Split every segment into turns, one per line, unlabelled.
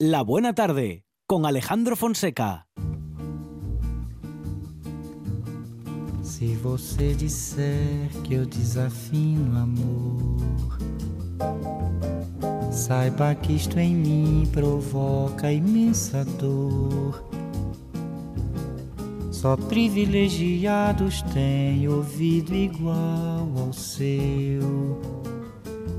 La Buena Tarde con Alejandro Fonseca.
Se você disser que eu desafino amor, saiba que isto em mim provoca imensa dor. Só privilegiados têm ouvido igual ao seu.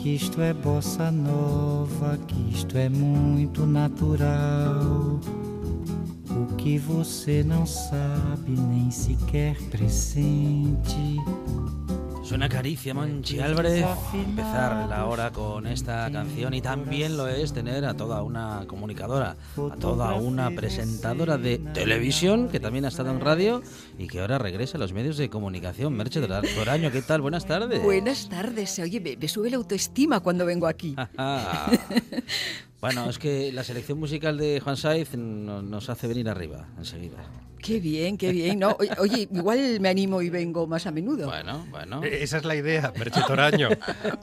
que isto é bossa nova, que isto é muito natural. O que você não sabe nem sequer pressente.
Suena caricia, Monchi Álvarez. Empezar la hora con esta canción y también lo es tener a toda una comunicadora, a toda una presentadora de televisión que también ha estado en radio y que ahora regresa a los medios de comunicación. Merche Toraño, ¿qué tal? Buenas tardes.
Buenas tardes. Oye, me, me sube la autoestima cuando vengo aquí.
bueno, es que la selección musical de Juan Saiz nos hace venir arriba enseguida.
Qué bien, qué bien. No, oye, igual me animo y vengo más a menudo.
Bueno, bueno.
E-, esa es la idea, Merche Toraño,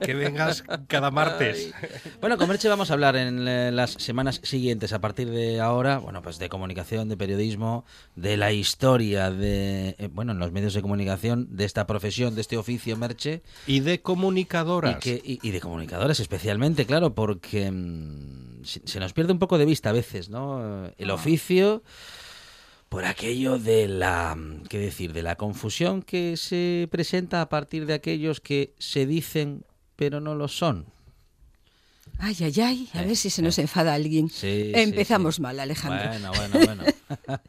que vengas cada martes.
Bueno, con Merche vamos a hablar en eh, las semanas siguientes, a partir de ahora, bueno, pues de comunicación, de periodismo, de la historia de, eh, bueno, en los medios de comunicación, de esta profesión, de este oficio, Merche.
Y de comunicadoras.
Y, de comunicadoras especialmente, claro, porque mm, se nos pierde un poco de vista a veces, ¿no? El oficio por aquello de la, qué decir, de la confusión que se presenta a partir de aquellos que se dicen pero no lo son.
Ay, ay, ay, a ver si se nos enfada alguien. Empezamos mal, Alejandro.
Bueno, bueno, bueno.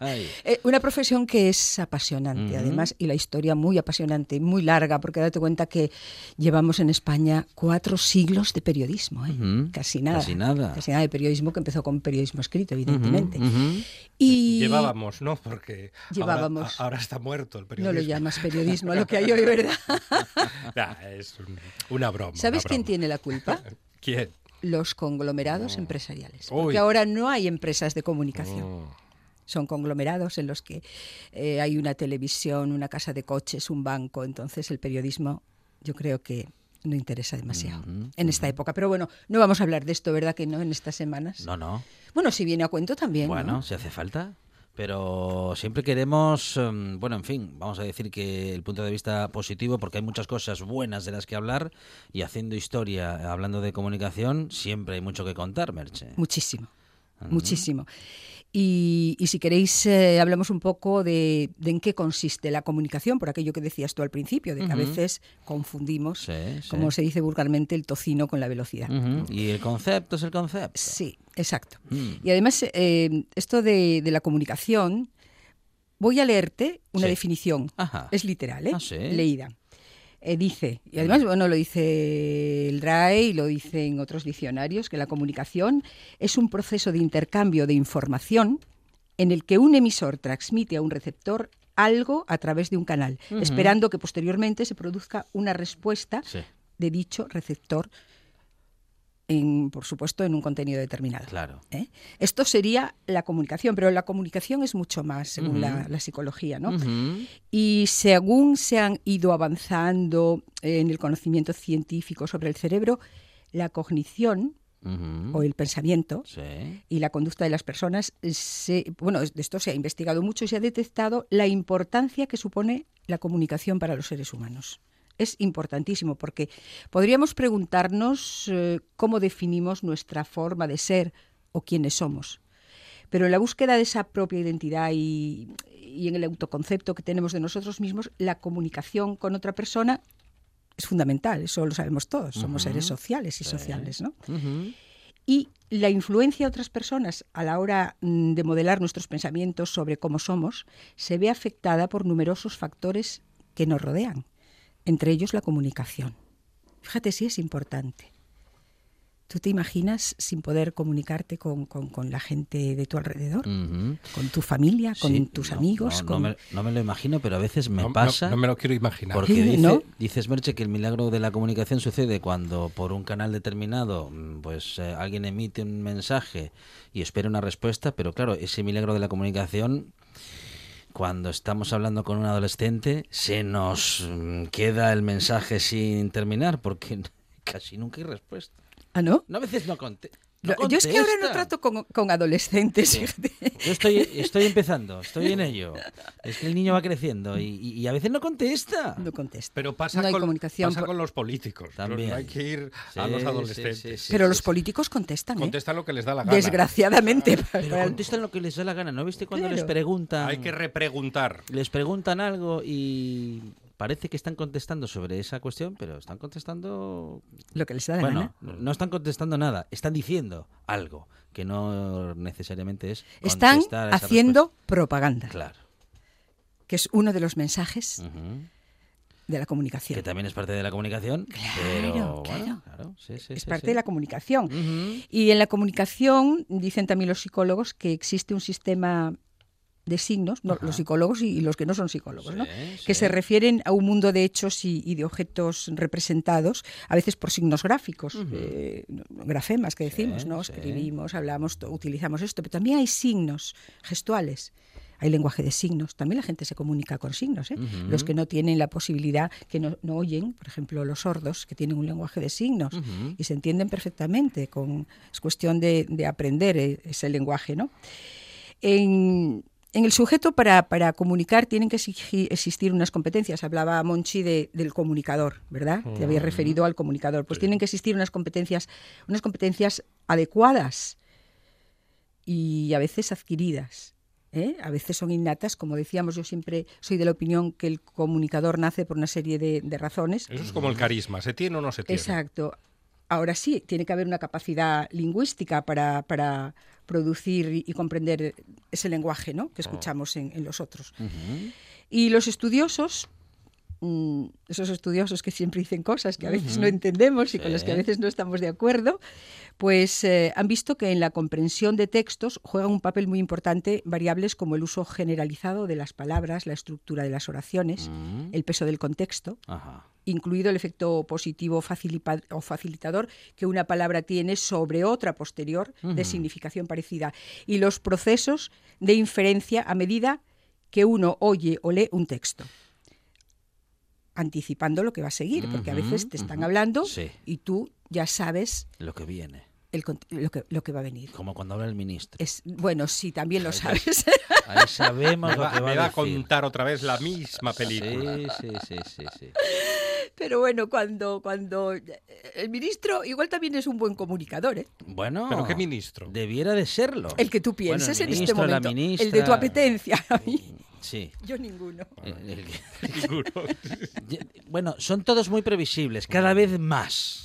Eh, una profesión que es apasionante, además, y la historia muy apasionante, muy larga, porque date cuenta que llevamos en España cuatro siglos de periodismo, ¿eh? casi nada.
Casi nada.
Casi nada de periodismo, que empezó con periodismo escrito, evidentemente.
Y Llevábamos, ¿no? Porque
Llevábamos.
Ahora, está muerto el periodismo.
No lo llamas periodismo, lo que hay hoy, ¿verdad?
es una broma.
¿Sabes quién tiene la culpa?
¿Quién?
Los conglomerados oh. empresariales. Porque ahora no hay empresas de comunicación. Oh. Son conglomerados en los que eh, hay una televisión, una casa de coches, un banco. Entonces el periodismo yo creo que no interesa demasiado en esta época. Pero bueno, no vamos a hablar de esto, ¿verdad que no? En estas semanas.
No, no.
Bueno, si viene a cuento también.
Bueno, si hace falta pero siempre queremos, em, bueno, en fin, vamos a decir que el punto de vista positivo, porque hay muchas cosas buenas de las que hablar y haciendo historia, hablando de comunicación, siempre hay mucho que contar, Merche.
Muchísimo, muchísimo. Y, si queréis, eh, hablamos un poco de, en qué consiste la comunicación, por aquello que decías tú al principio, de que a veces confundimos, como se dice vulgarmente, el tocino con la velocidad.
Y el concepto es el concepto.
Sí, exacto. Mm. Y además, eh, esto de, la comunicación, voy a leerte una definición. Es literal, ¿eh?
Ah,
Leída. Eh, dice, y además, bueno, lo dice el RAE y lo dicen otros diccionarios, que la comunicación es un proceso de intercambio de información en el que un emisor transmite a un receptor algo a través de un canal, esperando que posteriormente se produzca una respuesta de dicho receptor por supuesto, en un contenido determinado.
Claro.
¿eh? Esto sería la comunicación, pero la comunicación es mucho más, según la, psicología, ¿no? Y según se han ido avanzando en el conocimiento científico sobre el cerebro, la cognición o el pensamiento y la conducta de las personas, bueno, de esto se ha investigado mucho y se ha detectado la importancia que supone la comunicación para los seres humanos es importantísimo porque podríamos preguntarnos eh, cómo definimos nuestra forma de ser o quiénes somos. Pero en la búsqueda de esa propia identidad y, en el autoconcepto que tenemos de nosotros mismos, la comunicación con otra persona es fundamental, eso lo sabemos todos, somos seres sociales y sociales, ¿no? Y la influencia de otras personas a la hora mm, de modelar nuestros pensamientos sobre cómo somos se ve afectada por numerosos factores que nos rodean entre ellos la comunicación. Fíjate si es importante. ¿Tú te imaginas sin poder comunicarte con, con, con la gente de tu alrededor? Con tu familia, con
Sí,
tus
no,
amigos.
No,
con...
no me, no me lo imagino, pero a veces me pasa.
No, me lo quiero imaginar.
Porque dice-
¿No?
dices, Merche, que el milagro de la comunicación sucede cuando por un canal determinado mm, pues eh, alguien emite un mensaje y espera una respuesta, pero claro, ese milagro de la comunicación, cuando estamos hablando con un adolescente, se nos mm, queda el mensaje sin terminar porque casi nunca hay respuesta.
¿Ah, no?
No, a veces no, conte
Lo-
no
Yo es que ahora no trato con, con adolescentes.
Sí. Yo estoy, estoy empezando, estoy en ello. Es que el niño va creciendo y, y- a veces no contesta.
No contesta.
Pero pasa,
No hay
con,
comunicación
pasa
por-
con los políticos.
También.
No hay que ir a
Sí,
los
sí,
adolescentes.
sí, sí,
Pero
sí,
los
sí.
políticos contestan, ¿eh?
Contestan lo que les da la gana.
Desgraciadamente.
Pero
para-
contestan lo que les da la gana. ¿No viste cuando les
Claro.
preguntan?
Hay que repreguntar.
Les preguntan algo y parece que están contestando sobre esa cuestión, pero están contestando...
Lo que les da la
Bueno,
gana.
no están contestando nada, están diciendo algo que no necesariamente es
Están haciendo propaganda.
Claro.
que es uno de los mensajes de la comunicación.
Que también es parte de la comunicación,
Claro,
pero
claro.
bueno, claro, sí, sí,
es
sí,
parte de la comunicación. Y en la comunicación, dicen también los psicólogos, que existe un sistema de signos, no, los psicólogos y, y los que no son psicólogos, ¿no?
Sí,
que
sí.
se refieren a un mundo de hechos y, y de objetos representados, a veces por signos gráficos,
Ujú.
eh, grafemas que decimos,
Sí,
¿no?
sí.
Escribimos, hablamos, utilizamos esto, pero también hay signos gestuales. Hay lenguaje de signos, también la gente se comunica con signos. ¿eh?
Ujú.
Los que no tienen la posibilidad, que no, no oyen, por ejemplo, los sordos, que tienen un lenguaje de signos
Ujú.
y se entienden perfectamente. Con, es cuestión de, de aprender eh, ese lenguaje. ¿no? En, en el sujeto, para, para comunicar, tienen que existir unas competencias. Hablaba Monchi de- del comunicador, ¿verdad? Te había referido al comunicador. Pues tienen que existir unas competencias, unas competencias adecuadas y a veces adquiridas. ¿eh? A veces son innatas, como decíamos, yo siempre soy de la opinión que el comunicador nace por una serie de, de razones.
Eso es como el carisma. ¿Se tiene o no se tiene?
Exacto. Ahora sí, tiene que haber una capacidad lingüística para, para producir y, comprender ese lenguaje ¿no? que escuchamos en, en los otros. Y los estudiosos, mm, esos estudiosos que siempre dicen cosas que a veces no entendemos y con las que a veces no estamos de acuerdo, pues eh, han visto que en la comprensión de textos juegan un papel muy importante variables como el uso generalizado de las palabras, la estructura de las oraciones,
Mm.
el peso del contexto,
Ajá.
incluido el efecto positivo o facilitador que una palabra tiene sobre otra posterior de significación parecida. Y los procesos de inferencia a medida que uno oye o lee un texto anticipando lo que va a seguir, porque a veces te están hablando
sí.
y tú ya sabes
Lo que viene.
el lo, que, lo que va a venir.
Como cuando habla el ministro.
Es, bueno, sí, también lo sabes.
Ahí sabemos
Me
lo
va,
que va
me va a
decir.
contar otra vez la misma película.
Sí, sí, sí, sí, sí.
Pero bueno, cuando, cuando el ministro igual también es un buen comunicador, ¿eh?
Bueno.
¿Pero qué ministro?
Debiera de serlo.
El que tú
Bueno, el
pienses en este
la
momento. El de tu apetencia. A mí,
Sí.
yo ninguno.
El- el- Bueno, son todos muy previsibles, cada vez más.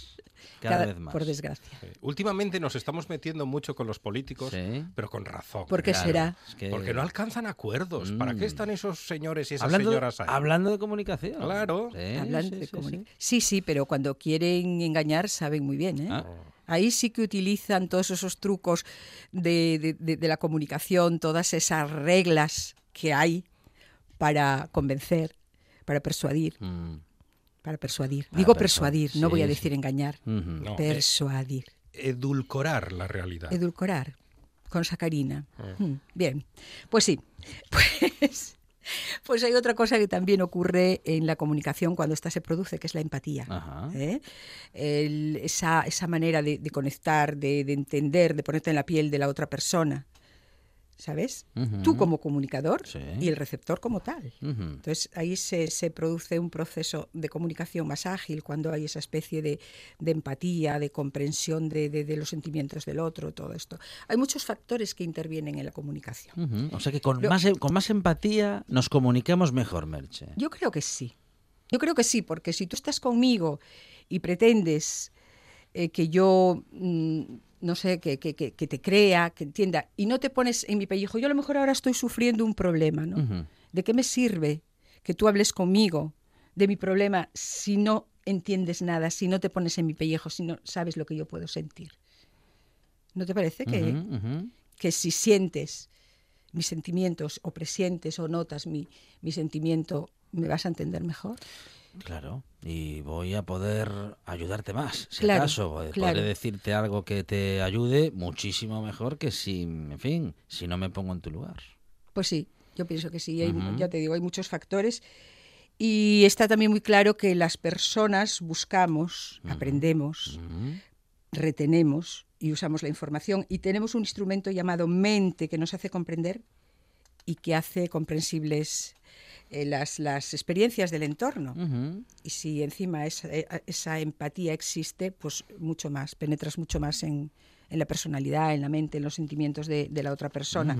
Cada,
Cada-
vez más.
Por desgracia.
Últimamente nos estamos metiendo mucho con los políticos,
Sí.
pero con razón.
¿Por qué
Claro,
será?
es que-
Porque no alcanzan acuerdos. ¿Para qué
Mm.
están esos señores y esas
hablando,
señoras ahí?
hablando de comunicación.
Claro.
Sí,
Hablando
sí,
de
sí,
comuni-
sí.
sí, sí, pero cuando quieren engañar saben muy bien. ¿eh?
Ah.
Ahí sí que utilizan todos esos trucos de, de- de- de la comunicación, todas esas reglas que hay para convencer, para persuadir,
Mm.
para persuadir.
Para
Digo
persuadir,
persuadir, no
sí,
voy a
sí.
decir engañar.
No, eh,
Persuadir,
edulcorar la realidad.
edulcorar con sacarina.
Ah.
Mm, Bien, pues sí. Pues, pues hay otra cosa que también ocurre en la comunicación cuando ésta se produce, que es la empatía. ¿eh? El- esa, esa manera de, de conectar, de, de entender, de ponerte en la piel de la otra persona. ¿Sabes? Tú como comunicador
Sí.
y el receptor como tal. Entonces ahí se, se produce un proceso de comunicación más ágil cuando hay esa especie de, de empatía, de comprensión de, de- de los sentimientos del otro, todo esto. Hay muchos factores que intervienen en la comunicación.
O sea que con, más, em- con más empatía nos comunicamos mejor, Merche.
Yo creo que sí. Yo creo que sí, porque si tú estás conmigo y pretendes eh, que yo, mm, no sé, que, que- que- que te crea, que entienda, y no te pones en mi pellejo, yo a lo mejor ahora estoy sufriendo un problema, ¿no? ¿De qué me sirve que tú hables conmigo de mi problema si no entiendes nada, si no te pones en mi pellejo, si no sabes lo que yo puedo sentir. ¿No te parece que, que si sientes mis sentimientos o presientes o notas mi, mi sentimiento, me vas a entender mejor?
Claro, y voy a poder ayudarte más. Si
Claro,
acaso, eh,
claro.
podré decirte algo que te ayude muchísimo mejor que si, en fin, si no me pongo en tu lugar.
Pues sí, yo pienso que sí. Hay-
Ujú.
Ya te digo, hay muchos factores. Y está también muy claro que las personas buscamos, aprendemos, retenemos y usamos la información y tenemos un instrumento llamado mente que nos hace comprender y que hace comprensibles eh, las, las experiencias del entorno. Y si encima esa, eh, esa empatía existe, pues mucho más, penetras mucho más en, en la personalidad, en la mente, en los sentimientos de, de la otra persona.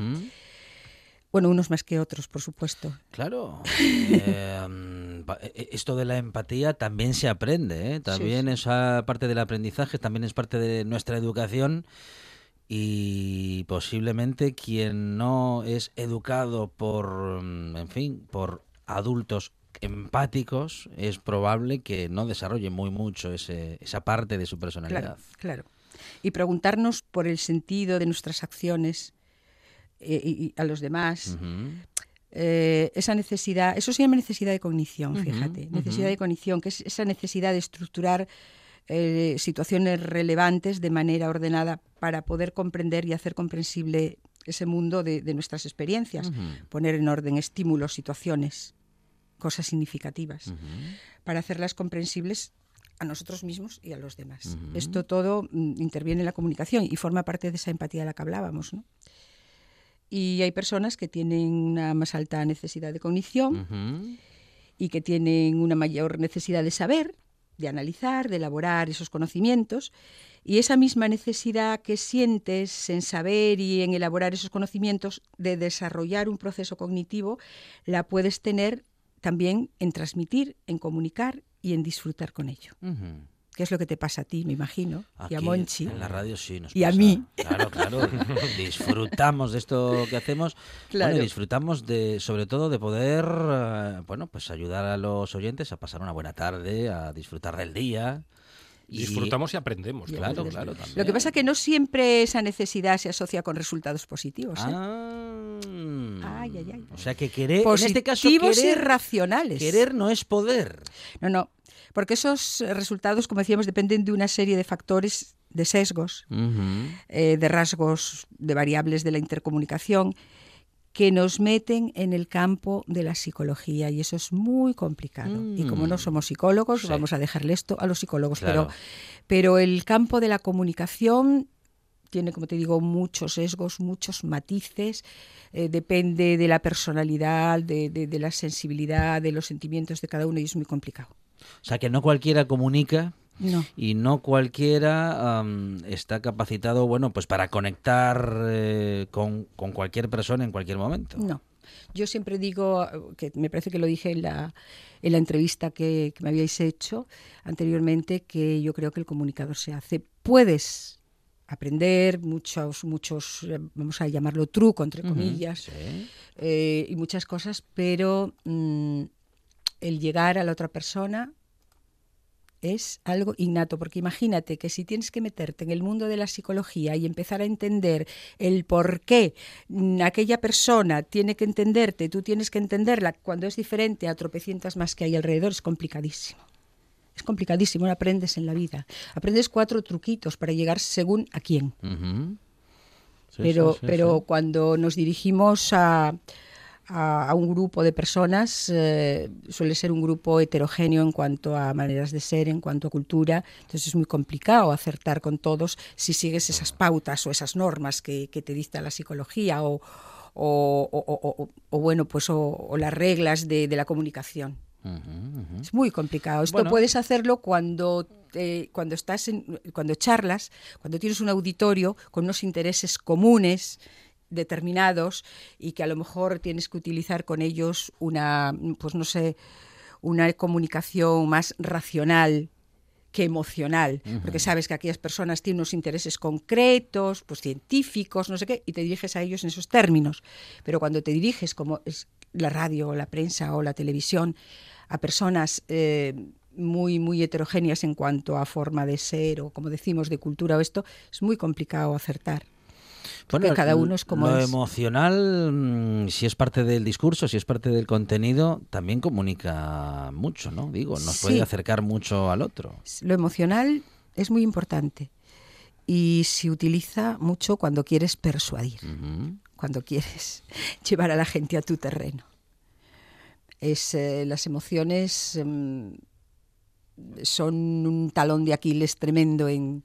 Bueno, unos más que otros, por supuesto.
Claro. Eh, mm, pa- eh, esto de la empatía también se aprende, ¿eh? También esa parte del aprendizaje, también es parte de nuestra educación y posiblemente quien no es educado por, mm, en fin, por adultos empáticos, es probable que no desarrolle muy mucho ese, esa parte de su personalidad.
Claro, claro. Y preguntarnos por el sentido de nuestras acciones eh, y, a los demás. Eh, esa necesidad, eso se llama necesidad de cognición, fíjate, necesidad de cognición, que es esa necesidad de estructurar eh, situaciones relevantes de manera ordenada para poder comprender y hacer comprensible ese mundo de, de nuestras experiencias, poner en orden estímulos, situaciones, cosas significativas, para hacerlas comprensibles a nosotros mismos y a los demás. Esto todo mm, interviene en la comunicación y forma parte de esa empatía de la que hablábamos. ¿no? Y hay personas que tienen una más alta necesidad de cognición y que tienen una mayor necesidad de saber, de analizar, de elaborar esos conocimientos. Y esa misma necesidad que sientes en saber y en elaborar esos conocimientos, de desarrollar un proceso cognitivo, la puedes tener también en transmitir, en comunicar y en disfrutar con ello. Que es lo que te pasa a ti, me imagino, y a Monchi.
En la radio sí nos
Y a mí.
Claro, claro. disfrutamos de esto que hacemos.
Claro.
Bueno, y disfrutamos de, sobre todo, de poder, eh, bueno, pues ayudar a los oyentes a pasar una buena tarde, a disfrutar del día. Y-
Disfrutamos y aprendemos.
Y
Claro,
aprendes.
claro. También.
Lo que pasa es que no siempre esa necesidad se asocia con resultados positivos. ¿eh?
Ah.
Ay, ay, ay.
O sea que querer,
Positivos
en este caso,
y
querer,
racionales.
querer no es poder.
No, no. Porque esos eh, resultados, como decíamos, dependen de una serie de factores, de sesgos, eh, de rasgos, de variables de la intercomunicación, que nos meten en el campo de la psicología y eso es muy complicado. Y como no
Mm.
somos psicólogos,
Sí.
vamos a dejarle esto a los psicólogos.
Claro.
Pero, pero el campo de la comunicación tiene, como te digo, muchos sesgos, muchos matices, eh, depende de la personalidad, de, de- de la sensibilidad, de los sentimientos de cada uno y es muy complicado.
O sea que no cualquiera comunica
No.
y no cualquiera está capacitado, bueno, pues para conectar eh, con, con cualquier persona en cualquier momento.
No. Yo siempre digo, eh, que me parece que lo dije en la, en la entrevista que, que me habíais hecho anteriormente, que yo creo que el comunicador se hace. Puedes aprender muchos, muchos, eh, vamos a llamarlo truco, entre comillas,
sí.
eh, y muchas cosas, pero mm, el llegar a la otra persona es algo innato, porque imagínate que si tienes que meterte en el mundo de la psicología y empezar a entender el por qué mm, aquella persona tiene que entenderte, tú tienes que entenderla cuando es diferente a tropecientas más que hay alrededor, es complicadísimo. Es complicadísimo, no aprendes en la vida. Aprendes cuatro truquitos para llegar según a quién.
Sí,
pero,
sí, sí,
pero cuando nos dirigimos a, a- a un grupo de personas, eh, suele ser un grupo heterogéneo en cuanto a maneras de ser, en cuanto a cultura, entonces es muy complicado acertar con todos si sigues esas pautas o esas normas que, que te dicta la psicología o, o- o- o- bueno, pues o, las reglas de, de la comunicación.
Ujú, ujú.
Es muy complicado. Esto
Bueno.
puedes hacerlo cuando, eh, cuando estás en, cuando charlas, cuando tienes un auditorio con unos intereses comunes determinados y que a lo mejor tienes que utilizar con ellos una, pues no sé, una comunicación más racional que emocional, porque sabes que aquellas personas tienen unos intereses concretos, pues científicos, no sé qué, y te diriges a ellos en esos términos. Pero cuando te diriges, como es la radio o la prensa o la televisión, a personas eh, muy, muy heterogéneas en cuanto a forma de ser o, como decimos, de cultura o esto, es muy complicado acertar. Porque cada uno es como
lo
es.
emocional, mm, si es parte del discurso, si es parte del contenido, también comunica mucho, ¿no? Digo, nos
Sí.
puede acercar mucho al otro.
Lo emocional es muy importante y se utiliza mucho cuando quieres persuadir, cuando quieres llevar a la gente a tu terreno. Es, eh, las emociones em, son un talón de Aquiles tremendo en,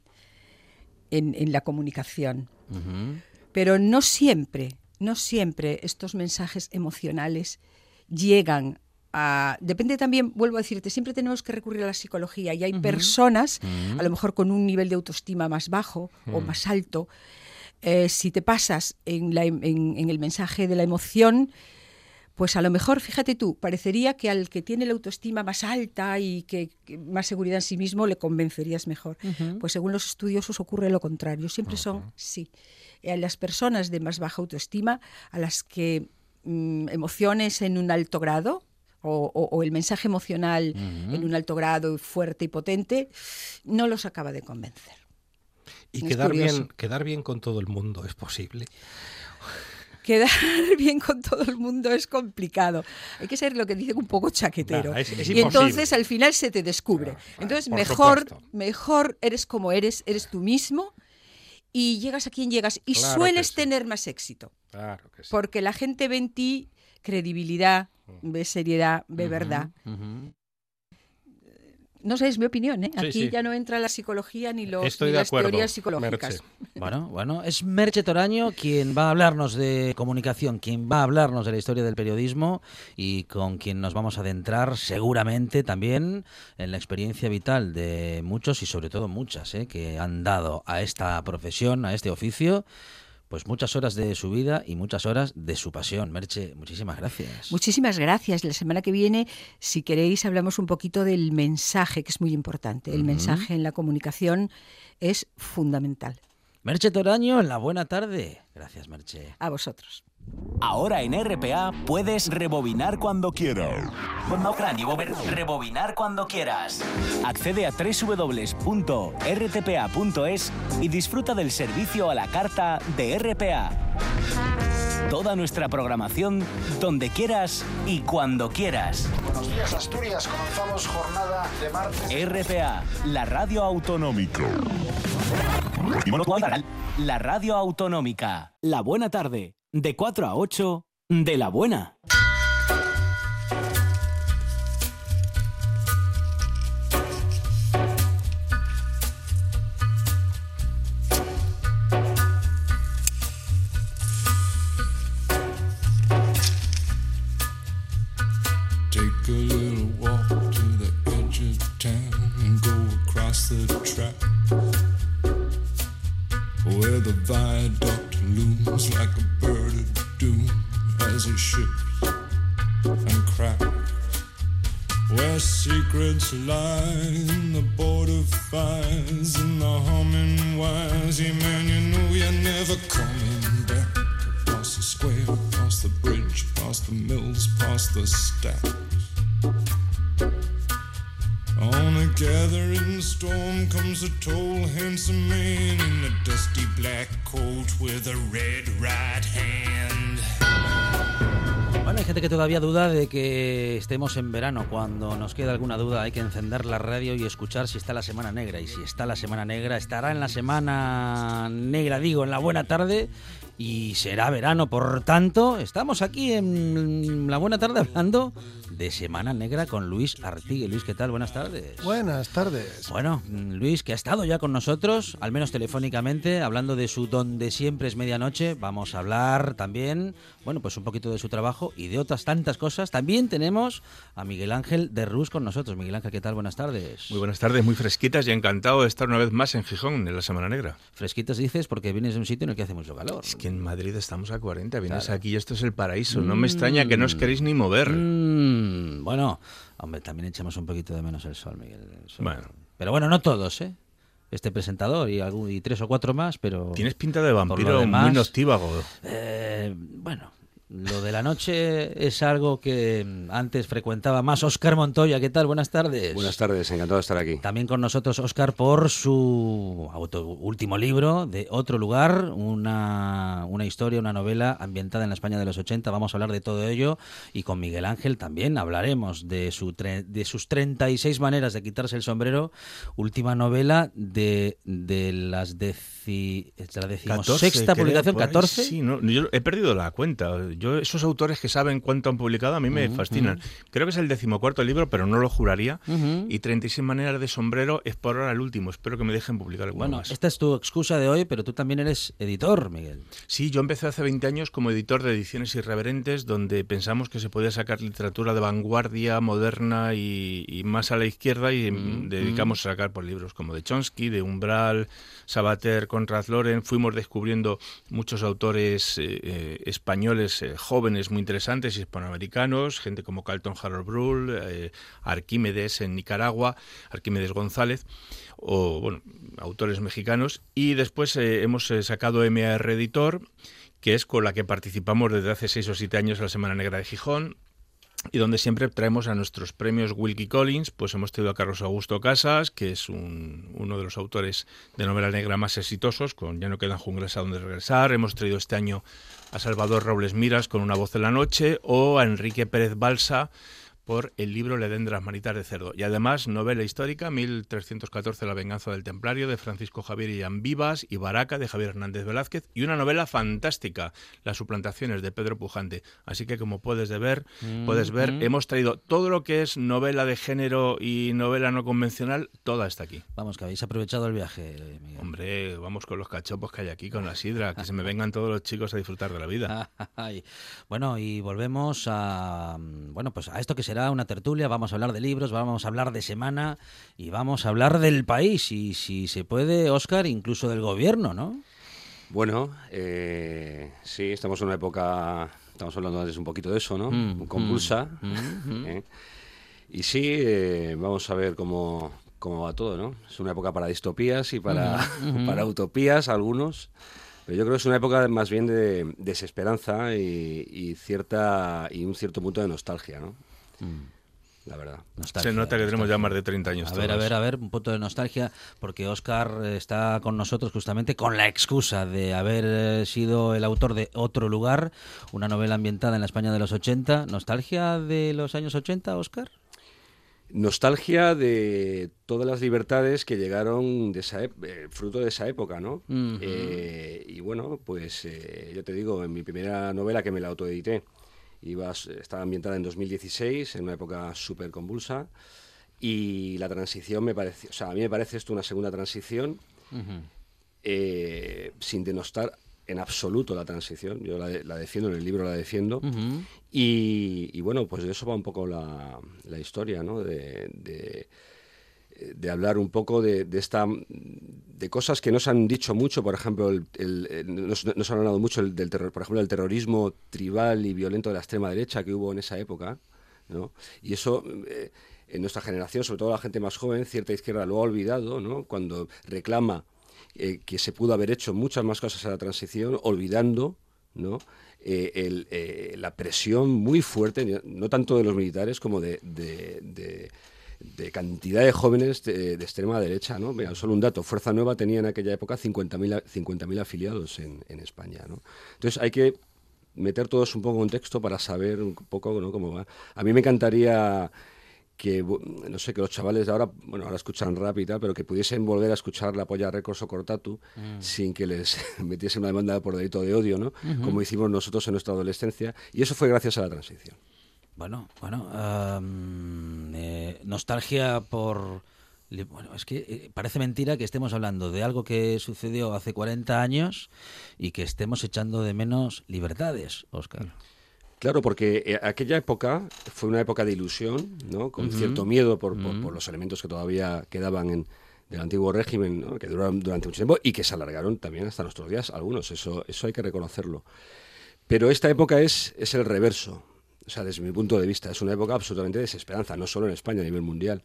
en, en la comunicación. Pero no siempre, no siempre estos mensajes emocionales llegan a... Depende también, vuelvo a decirte, siempre tenemos que recurrir a la psicología y hay personas, a lo mejor con un nivel de autoestima más bajo o más alto, eh, si te pasas en, la en- en el mensaje de la emoción, pues a lo mejor, fíjate tú, parecería que al que tiene la autoestima más alta y que, que más seguridad en sí mismo le convencerías mejor. Pues según los estudiosos ocurre lo contrario. Siempre son, sí, a las personas de más baja autoestima, a las que mm, emociones en un alto grado o, o- o el mensaje emocional en un alto grado fuerte y potente, no los acaba de convencer.
Y
Es
quedar
curioso.
bien, quedar bien con todo el mundo es posible.
Quedar bien con todo el mundo es complicado. Hay que ser lo que dicen un poco chaquetero.
Nah, es- es
y entonces al final se te descubre.
Claro,
entonces mejor,
supuesto.
mejor eres como eres, eres tú mismo y llegas a quien llegas y
Claro
sueles
sí.
tener más éxito.
Claro que sí.
Porque la gente ve en ti credibilidad, ve seriedad, ve verdad. No sé, es mi opinión, ¿eh?
Sí,
Aquí
sí.
ya no entra la psicología ni, los,
Estoy
ni
de
las
acuerdo.
teorías psicológicas.
Merche.
Bueno, bueno, es Merche Toraño quien va a hablarnos de comunicación, quien va a hablarnos de la historia del periodismo y con quien nos vamos a adentrar seguramente también en la experiencia vital de muchos y sobre todo muchas ¿eh? que han dado a esta profesión, a este oficio, pues muchas horas de su vida y muchas horas de su pasión. Merche, muchísimas gracias.
Muchísimas gracias. La semana que viene, si queréis, hablamos un poquito del mensaje, que es muy importante. El mensaje en la comunicación es fundamental.
Merche Toraño, en la buena tarde. Gracias, Merche.
A vosotros.
Ahora en RPA puedes rebobinar cuando quieras.
Volver- rebobinar cuando quieras.
Accede a www.rtpa.es y disfruta del servicio a la carta de RPA. Toda nuestra programación donde quieras y cuando quieras.
Buenos días, Asturias. Comenzamos jornada de martes.
RPA, la radio autonómica. La radio autonómica. La buena tarde, de 4 a 8, de la buena.
In the border fires and the humming wires. Yeah, man, you know you're never coming back. Across the square, across the bridge, past the mills, past the stacks. On a gathering storm comes a tall, handsome man in a dusty black coat with a red right hand.
Bueno, hay gente que todavía duda de que estemos en verano. Cuando nos queda alguna duda hay que encender la radio y escuchar si está la Semana Negra. Y si está la Semana Negra, estará en la Semana Negra, digo, en la buena tarde. Y será verano, por tanto, estamos aquí en la buena tarde hablando de Semana Negra con Luis Artigue. Luis, ¿qué tal? Buenas tardes.
Buenas tardes.
Bueno, Luis, que ha estado ya con nosotros, al menos telefónicamente, hablando de su Donde siempre es medianoche. Vamos a hablar también, bueno, pues un poquito de su trabajo y de otras tantas cosas. También tenemos a Miguel Ángel de Rus con nosotros. Miguel Ángel, ¿qué tal? Buenas tardes.
Muy buenas tardes, muy fresquitas y encantado de estar una vez más en Gijón en la Semana Negra.
Fresquitas dices porque vienes de un sitio en el que hace mucho calor.
Es que en Madrid estamos a 40, vienes
Claro.
aquí y esto es el paraíso. No me extraña que no os queréis ni mover.
Mm, bueno, hombre, también echamos un poquito de menos el sol, Miguel. el sol.
Bueno.
Pero bueno, no todos, ¿eh? Este presentador y, algún, y tres o cuatro más, pero...
Tienes pinta de vampiro
demás-
muy noctívago.
Eh, bueno, Lo de la noche es algo que antes frecuentaba más Oscar Montoya. ¿Qué tal? Buenas tardes.
Buenas tardes, encantado de estar aquí.
También con nosotros Oscar por su auto, último libro, de Otro Lugar, una, una historia, una novela ambientada en la España de los 80. Vamos a hablar de todo ello y con Miguel Ángel también hablaremos de, su de sus 36 maneras de quitarse el sombrero, última novela de, de las deci, de la decimosexta publicación, 14.
Sí, no, yo he perdido la cuenta yo esos autores que saben cuánto han publicado a mí me fascinan. Creo que es el decimocuarto libro, pero no lo juraría. Y 36 maneras de sombrero es por ahora el último. Espero que me dejen publicar alguno
bueno, esta es tu excusa de hoy, pero tú también eres editor, Miguel.
Sí, yo empecé hace 20 años como editor de ediciones irreverentes, donde pensamos que se podía sacar literatura de vanguardia, moderna y, más a la izquierda, y dedicamos a sacar por pues, libros como de Chomsky, de Umbral, Sabater, Conrad Loren. Fuimos descubriendo muchos autores eh, eh, españoles eh, jóvenes muy interesantes hispanoamericanos, gente como Carlton Harold Brull, eh, Arquímedes en Nicaragua, Arquímedes González, o bueno, autores mexicanos. Y después eh, hemos sacado MAR Editor, que es con la que participamos desde hace seis o siete años en la Semana Negra de Gijón, y donde siempre traemos a nuestros premios Wilkie Collins, pues hemos tenido a Carlos Augusto Casas, que es uno de los autores de novela negra más exitosos, con Ya no quedan junglas a donde regresar. Hemos traído este año a Salvador Robles Miras con Una voz en la noche o a Enrique Pérez Balsa por el libro Le las manitas de cerdo. Y además, novela histórica, 1314, La venganza del templario, de Francisco Javier y Vivas, y Baraca, de Javier Hernández Velázquez, y una novela fantástica, Las suplantaciones, de Pedro Pujante. Así que, como puedes ver, puedes ver, mm-hmm. hemos traído todo lo que es novela de género y novela no convencional, toda está aquí.
Vamos, que habéis aprovechado el viaje, Miguel.
Hombre, vamos con los cachopos que hay aquí, con la sidra, que se me vengan todos los chicos a disfrutar de la vida.
bueno, y volvemos a, bueno, pues a esto que será una tertulia, vamos a hablar de libros, vamos a hablar de semana y vamos a hablar del país y si se puede, Oscar, incluso del gobierno, ¿no?
Bueno, eh, sí, estamos en una época, estamos hablando antes un poquito de eso, ¿no? Mm. Mm, mm, ¿eh? Y sí, eh, vamos a ver cómo, cómo va todo, ¿no? Es una época para distopías y para, para utopías, algunos. Pero yo creo que es una época más bien de desesperanza y, y, cierta y un cierto punto de nostalgia, ¿no? La verdad.
Se nota que tenemos ya más de 30 años.
A ver, a ver, a ver, un punto de nostalgia, porque Oscar está con nosotros justamente con la excusa de haber eh, sido el autor de Otro Lugar, una novela ambientada en la España de los 80. ¿Nostalgia de los años 80, Oscar?
Nostalgia de todas las libertades que llegaron de esa eh, fruto de esa época, ¿no? Eh, y bueno, pues yo te digo, en mi primera novela que me la autoedité, Iba, estaba ambientada en 2016, en una época súper convulsa, y la transición me parece, o sea, a mí me parece esto una segunda transición, eh, sin denostar en absoluto la transición. Yo la, defiendo, en el libro la defiendo. y, bueno, pues de eso va un poco la, historia, ¿no? de de hablar un poco de, esta de cosas que no se han dicho mucho, por ejemplo, el, no, se han hablado mucho del terror, por ejemplo, el terrorismo tribal y violento de la extrema derecha que hubo en esa época, ¿no? Y eso eh, en nuestra generación, sobre todo la gente más joven, cierta izquierda lo ha olvidado, ¿no? Cuando reclama eh, que se pudo haber hecho muchas más cosas a la transición, olvidando, ¿no? Eh, la presión muy fuerte, no tanto de los militares como de de cantidad de jóvenes de, extrema derecha, ¿no? Mira, solo un dato, Fuerza Nueva tenía en aquella época 50.000 50 afiliados en, en, España, ¿no? Entonces hay que meter todos un poco en contexto para saber un poco ¿no? cómo va. A mí me encantaría que, no sé, que los chavales de ahora, bueno, ahora escuchan rap y tal, pero que pudiesen volver a escuchar la polla Records o Cortatu mm. sin que les metiesen una demanda por delito de odio, ¿no? Como hicimos nosotros en nuestra adolescencia. Y eso fue gracias a la transición.
Bueno, bueno, eh, nostalgia por... Bueno, es que eh, parece mentira que estemos hablando de algo que sucedió hace 40 años y que estemos echando de menos libertades, Oscar.
Claro, porque eh, aquella época fue una época de ilusión, ¿no? Con cierto miedo por, por, los elementos que todavía quedaban en, del antiguo régimen, ¿no? que duraron durante mucho tiempo y que se alargaron también hasta nuestros días, algunos, eso, eso hay que reconocerlo. Pero esta época es, es el reverso, o sea, desde mi punto de vista, es una época absolutamente de desesperanza, no solo en España, a nivel mundial.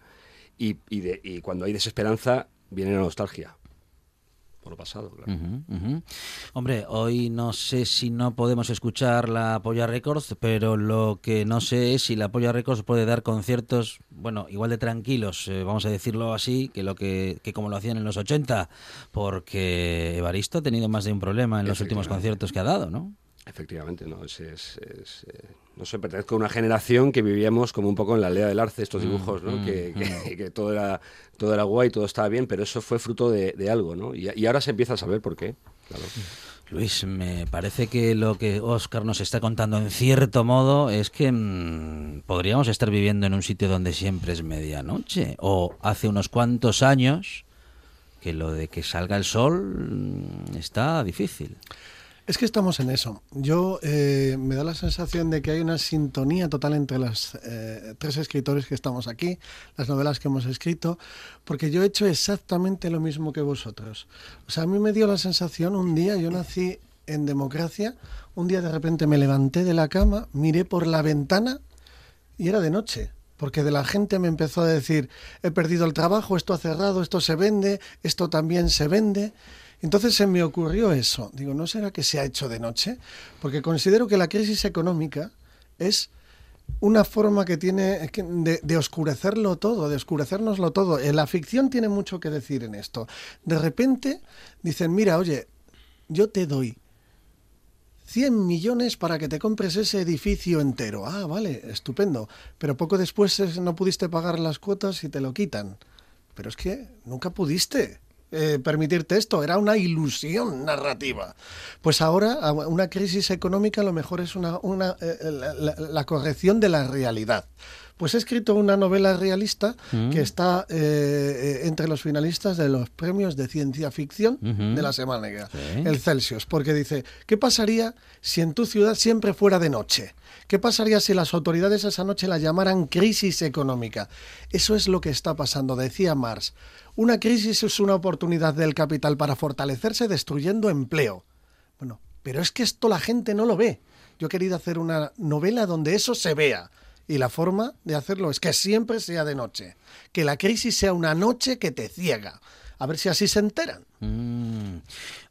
Y, y, cuando hay desesperanza, viene la nostalgia. por lo pasado. Claro.
Hombre, hoy no sé si no podemos escuchar la Polla Records, pero lo que no sé es si la Polla Records puede dar conciertos, bueno, igual de tranquilos, eh, vamos a decirlo así, que lo que, que como lo hacían en los 80, porque Evaristo ha tenido más de un problema en los últimos conciertos que ha dado, ¿no?
Efectivamente, no, es, es, es eh, no sé, pertenezco a una generación que vivíamos como un poco en la aldea del arce, estos mm, dibujos, ¿no? Mm, que, mm. que, todo, era, todo era guay, todo estaba bien, pero eso fue fruto de, de algo, ¿no? Y, y, ahora se empieza a saber por qué. Claro.
Luis, me parece que lo que Oscar nos está contando en cierto modo es que mmm, podríamos estar viviendo en un sitio donde siempre es medianoche, o hace unos cuantos años que lo de que salga el sol está difícil.
Es que estamos en eso. Yo eh, me da la sensación de que hay una sintonía total entre los eh, tres escritores que estamos aquí, las novelas que hemos escrito, porque yo he hecho exactamente lo mismo que vosotros. O sea, a mí me dio la sensación un día, yo nací en democracia, un día de repente me levanté de la cama, miré por la ventana y era de noche porque de la gente me empezó a decir, he perdido el trabajo, esto ha cerrado, esto se vende, esto también se vende. Entonces se me ocurrió eso. Digo, ¿no será que se ha hecho de noche? Porque considero que la crisis económica es una forma que tiene de, oscurecerlo todo, de oscurecérnoslo todo. En la ficción tiene mucho que decir en esto. De repente dicen, mira, oye, yo te doy 100 millones para que te compres ese edificio entero. Ah, vale, estupendo. Pero poco después no pudiste pagar las cuotas y te lo quitan. Pero es que nunca pudiste eh, permitirte esto, era una ilusión narrativa. Pues ahora una crisis económica a lo mejor es una, una eh, la, la, corrección de la realidad. Pues he escrito una novela realista mm. que está eh, entre los finalistas de los premios de ciencia ficción uh -huh. de la Semana sí. el Celsius, porque dice, ¿qué pasaría si en tu ciudad siempre fuera de noche? ¿Qué pasaría si las autoridades esa noche la llamaran crisis económica? Eso es lo que está pasando, decía Marx. Una crisis es una oportunidad del capital para fortalecerse destruyendo empleo. Bueno, pero es que esto la gente no lo ve. Yo he querido hacer una novela donde eso se vea. Y la forma de hacerlo es que siempre sea de noche. Que la crisis sea una noche que te ciega. A ver si así se enteran.
Mm.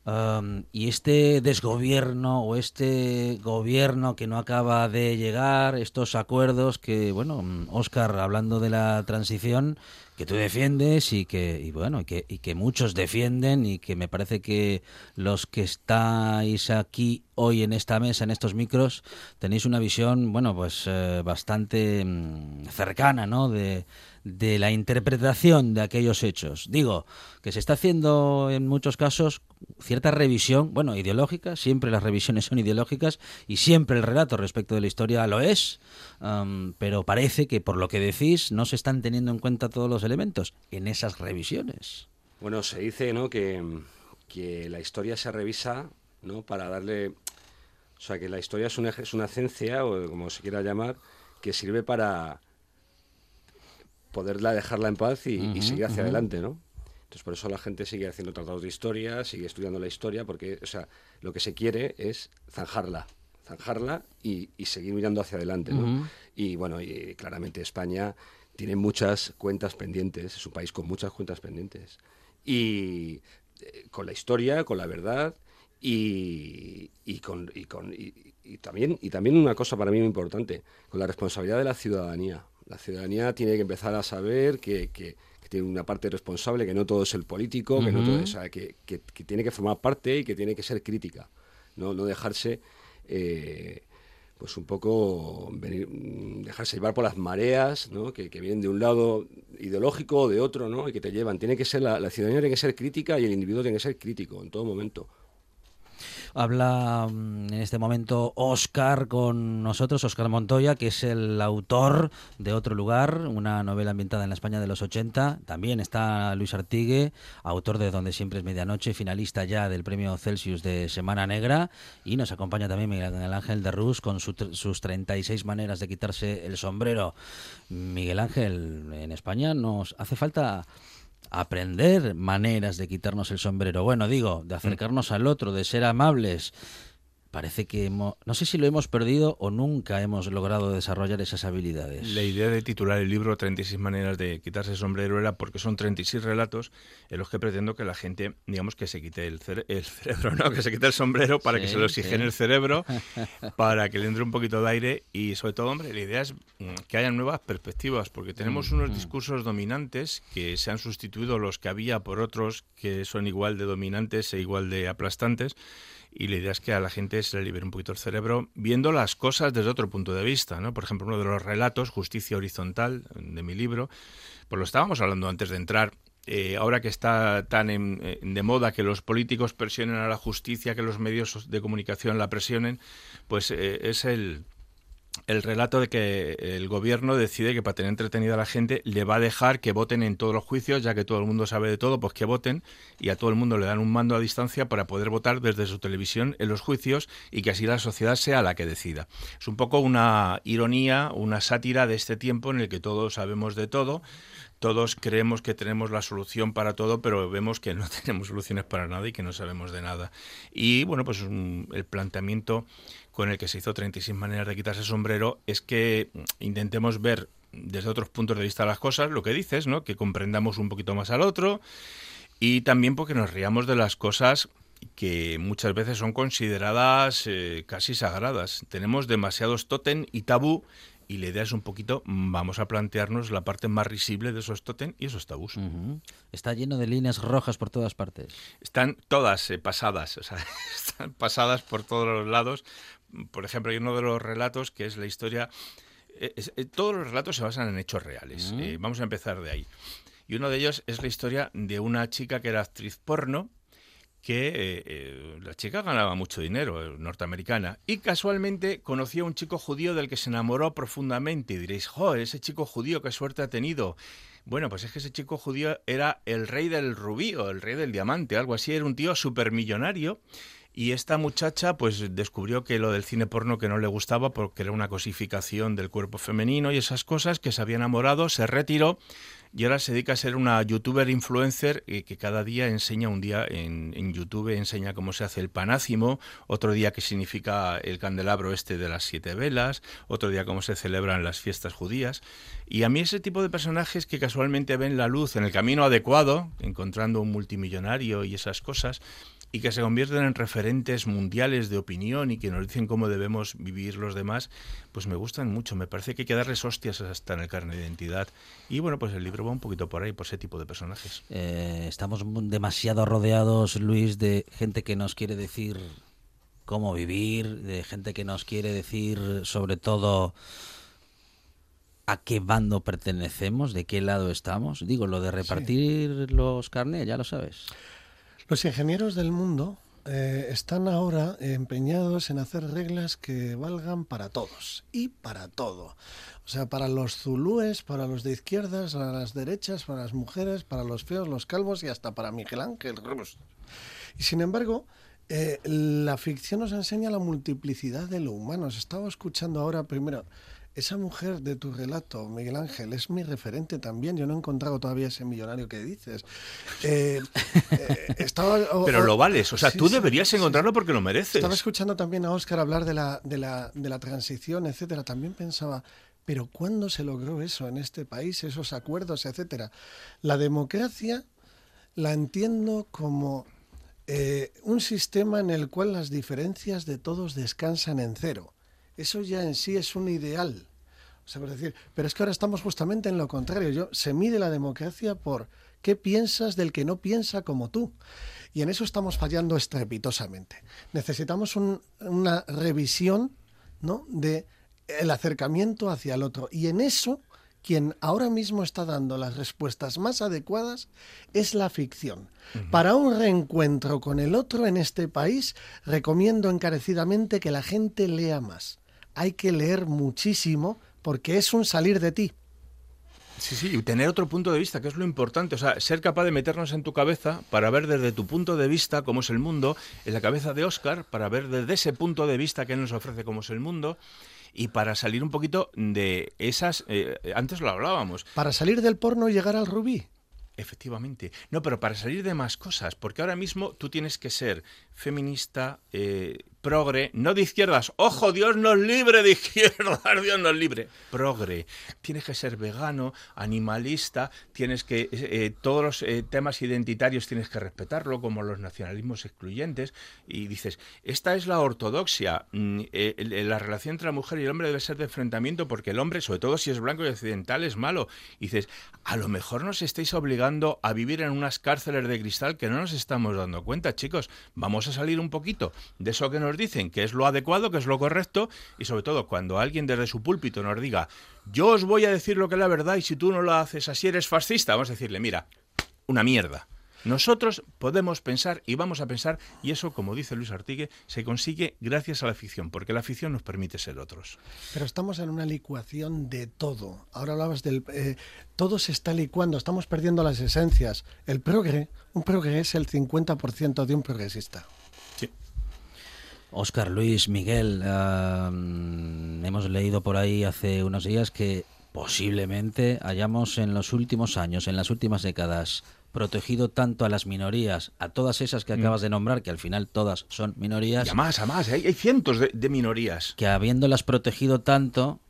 Um, y este desgobierno o este gobierno que no acaba de llegar, estos acuerdos que, bueno, Oscar, hablando de la transición, que tú defiendes y que y bueno y que, y que muchos defienden y que me parece que los que estáis aquí hoy en esta mesa en estos micros tenéis una visión bueno pues eh, bastante mmm, cercana no de, de la interpretación de aquellos hechos digo que se está haciendo en muchos casos cierta revisión bueno ideológica siempre las revisiones son ideológicas y siempre el relato respecto de la historia lo es pero parece que por lo que decís no se están teniendo en cuenta todos los elementos en esas revisiones.
Bueno, se dice ¿no? que, que la historia se revisa ¿no? para darle... O sea, que la historia es una, es una ciencia, o como se quiera llamar, que sirve para poderla dejarla en paz y, uh -huh, y seguir hacia uh -huh. adelante, ¿no? Entonces, por eso la gente sigue haciendo tratados de historia, sigue estudiando la historia, porque, o sea, lo que se quiere es zanjarla, zanjarla y, y seguir mirando hacia adelante, ¿no? Uh -huh. Y bueno, y claramente España tiene muchas cuentas pendientes, es un país con muchas cuentas pendientes. Y eh, con la historia, con la verdad y, y con, y, con y, y, también, y también una cosa para mí muy importante, con la responsabilidad de la ciudadanía. La ciudadanía tiene que empezar a saber que, que, que tiene una parte responsable, que no todo es el político, uh -huh. que, no todo es, o sea, que, tiene que formar parte y que tiene que ser crítica, no, no dejarse... Eh, pues un poco venir, dejarse llevar por las mareas, ¿no? que, que, vienen de un lado ideológico o de otro, ¿no? y que te llevan. Tiene que ser la, la ciudadanía tiene que ser crítica y el individuo tiene que ser crítico en todo momento.
Habla mm, en este momento Oscar con nosotros, Oscar Montoya, que es el autor de Otro Lugar, una novela ambientada en la España de los 80. También está Luis Artigue, autor de Donde siempre es medianoche, finalista ya del premio Celsius de Semana Negra. Y nos acompaña también Miguel Ángel de Rus con su, sus 36 maneras de quitarse el sombrero. Miguel Ángel, en España nos hace falta aprender maneras de quitarnos el sombrero. Bueno, digo, de acercarnos al otro, de ser amables. Parece que hemos, no sé si lo hemos perdido o nunca hemos logrado desarrollar esas habilidades.
La idea de titular el libro 36 maneras de quitarse el sombrero era porque son 36 relatos en los que pretendo que la gente, digamos, que se quite el, el cerebro, ¿no? Que se quite el sombrero para que se lo oxigene el cerebro, para que le entre un poquito de aire y sobre todo, hombre, la idea es mm, que haya nuevas perspectivas porque tenemos mm, unos mm. discursos dominantes que se han sustituido los que había por otros que son igual de dominantes e igual de aplastantes y la idea es que a la gente se le libere un poquito el cerebro viendo las cosas desde otro punto de vista. ¿no? Por ejemplo, uno de los relatos, Justicia Horizontal, de mi libro, pues lo estábamos hablando antes de entrar. Eh, ahora que está tan de moda que los políticos presionen a la justicia, que los medios de comunicación la presionen, pues eh, es el, el relato de que el gobierno decide que para tener entretenida a la gente le va a dejar que voten en todos los juicios, ya que todo el mundo sabe de todo, pues que voten y a todo el mundo le dan un mando a distancia para poder votar desde su televisión en los juicios y que así la sociedad sea la que decida. Es un poco una ironía, una sátira de este tiempo en el que todos sabemos de todo, todos creemos que tenemos la solución para todo, pero vemos que no tenemos soluciones para nada y que no sabemos de nada. Y bueno, pues el planteamiento con el que se hizo 36 maneras de quitarse el sombrero es que intentemos ver desde otros puntos de vista las cosas, lo que dices, ¿no? Que comprendamos un poquito más al otro y también porque nos riamos de las cosas que muchas veces son consideradas eh, casi sagradas. Tenemos demasiados tótem y tabú y la idea es un poquito, vamos a plantearnos la parte más risible de esos tótem y esos tabús.
Está lleno de líneas rojas por todas partes.
Están todas eh, pasadas, o sea, están pasadas por todos los lados por ejemplo, hay uno de los relatos que es la historia... Eh, eh, todos los relatos se basan en hechos reales. Eh, vamos a empezar de ahí. Y uno de ellos es la historia de una chica que era actriz porno, que la chica ganaba mucho dinero, norteamericana, y casualmente conoció a un chico judío del que se enamoró profundamente. Y diréis, ¡joder, ese chico judío, qué suerte ha tenido! Bueno, pues es que ese chico judío era el rey del rubí o el rey del diamante, algo así, era un tío supermillonario y esta muchacha pues descubrió que lo del cine porno que no le gustaba porque era una cosificación del cuerpo femenino y esas cosas, que se había enamorado, se retiró y ahora se dedica a ser una youtuber influencer eh, que cada día enseña un día en, YouTube, enseña cómo se hace el panácimo, otro día qué significa el candelabro este de las siete velas, otro día cómo se celebran las fiestas judías. Y a mí ese tipo de personajes que casualmente ven la luz en el camino adecuado, encontrando un multimillonario y esas cosas, y que se convierten en referentes mundiales de opinión y que nos dicen cómo debemos vivir los demás, pues me gustan mucho. Me parece que hay que darles hostias hasta en el carne de identidad. Y bueno, pues el libro va un poquito por ahí, por ese tipo de personajes.
Eh, estamos demasiado rodeados, Luis, de gente que nos quiere decir cómo vivir, de gente que nos quiere decir sobre todo a qué bando pertenecemos, de qué lado estamos. Digo, lo de repartir los carnes, ya lo sabes.
Los ingenieros del mundo eh, están ahora empeñados en hacer reglas que valgan para todos y para todo. O sea, para los zulúes, para los de izquierdas, para las derechas, para las mujeres, para los feos, los calvos y hasta para Miguel Ángel. Y sin embargo, eh, la ficción nos enseña la multiplicidad de lo humano. estaba escuchando ahora primero esa mujer de tu relato, Miguel Ángel, es mi referente también. Yo no he encontrado todavía ese millonario que dices. Eh,
eh, Pero lo vales, o sea, tú deberías encontrarlo porque lo mereces.
Estaba escuchando también a Óscar hablar de la, de, la, de la transición, etcétera. También pensaba, pero ¿cuándo se logró eso en este país, esos acuerdos, etcétera? La democracia la entiendo como eh, un sistema en el cual las diferencias de todos descansan en cero eso ya en sí es un ideal. O sea, decir, pero es que ahora estamos justamente en lo contrario. Yo, se mide la democracia por qué piensas del que no piensa como tú. Y en eso estamos fallando estrepitosamente. Necesitamos una revisión ¿no? de el acercamiento hacia el otro. Y en eso quien ahora mismo está dando las respuestas más adecuadas es la ficción. Para un reencuentro con el otro en este país, recomiendo encarecidamente que la gente lea más hay que leer muchísimo porque es un salir de ti.
Sí, sí, y tener otro punto de vista, que es lo importante. O sea, ser capaz de meternos en tu cabeza para ver desde tu punto de vista cómo es el mundo, en la cabeza de Oscar, para ver desde ese punto de vista que él nos ofrece cómo es el mundo, y para salir un poquito de esas. Eh, antes lo hablábamos.
Para salir del porno y llegar al rubí.
Efectivamente. No, pero para salir de más cosas, porque ahora mismo tú tienes que ser feminista, eh, progre, no de izquierdas. Ojo, Dios nos libre de izquierdas, Dios nos libre. Progre. Tienes que ser vegano, animalista, tienes que eh, todos los eh, temas identitarios tienes que respetarlo, como los nacionalismos excluyentes. Y dices, esta es la ortodoxia. Mm, eh, la relación entre la mujer y el hombre debe ser de enfrentamiento porque el hombre, sobre todo si es blanco y occidental, es malo. Y dices, a lo mejor nos estáis obligando a vivir en unas cárceles de cristal que no nos estamos dando cuenta, chicos. A salir un poquito de eso que nos dicen que es lo adecuado, que es lo correcto, y sobre todo cuando alguien desde su púlpito nos diga, yo os voy a decir lo que es la verdad y si tú no lo haces así eres fascista, vamos a decirle, mira, una mierda. Nosotros podemos pensar y vamos a pensar, y eso, como dice Luis Artigue, se consigue gracias a la ficción, porque la ficción nos permite ser otros.
Pero estamos en una licuación de todo. Ahora hablabas del... Eh, todo se está licuando, estamos perdiendo las esencias. El progre, un progre es el 50% de un progresista.
Oscar Luis Miguel, hemos leído por ahí hace unos días que posiblemente hayamos en los últimos años, en las últimas décadas, protegido tanto a las minorías, a todas esas que mm. acabas de nombrar, que al final todas son minorías. Y
a más, a más, hay, cientos de, minorías.
Que habiéndolas protegido tanto,